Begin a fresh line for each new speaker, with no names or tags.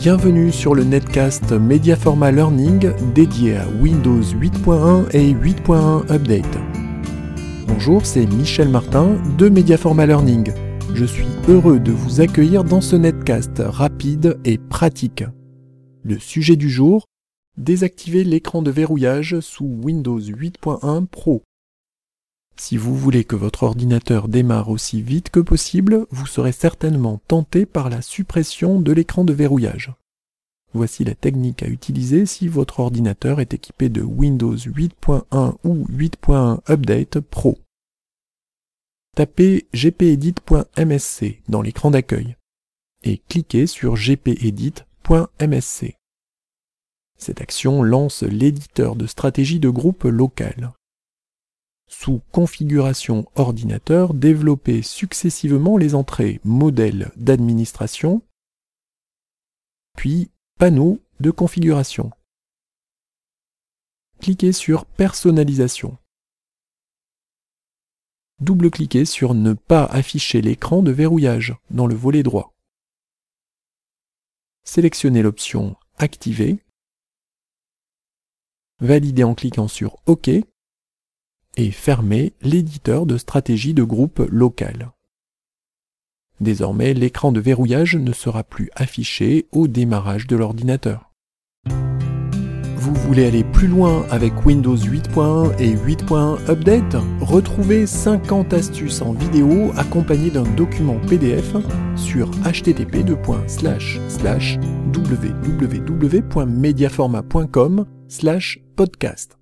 Bienvenue sur le netcast Mediaforma Learning dédié à Windows 8.1 et 8.1 Update. Bonjour, c'est Michel Martin de Mediaforma Learning. Je suis heureux de vous accueillir dans ce netcast rapide et pratique. Le sujet du jour Désactiver l'écran de verrouillage sous Windows 8.1 Pro. Si vous voulez que votre ordinateur démarre aussi vite que possible, vous serez certainement tenté par la suppression de l'écran de verrouillage. Voici la technique à utiliser si votre ordinateur est équipé de Windows 8.1 ou 8.1 Update Pro. Tapez gpedit.msc dans l'écran d'accueil et cliquez sur gpedit.msc. Cette action lance l'éditeur de stratégie de groupe local sous Configuration ordinateur, développez successivement les entrées Modèle d'administration, puis Panneau de configuration. Cliquez sur Personnalisation. Double-cliquez sur Ne pas afficher l'écran de verrouillage dans le volet droit. Sélectionnez l'option Activer. Validez en cliquant sur OK et l'éditeur de stratégie de groupe local. Désormais, l'écran de verrouillage ne sera plus affiché au démarrage de l'ordinateur. Vous voulez aller plus loin avec Windows 8.1 et 8.1 Update? Retrouvez 50 astuces en vidéo accompagnées d'un document PDF sur http www.mediaforma.com podcast.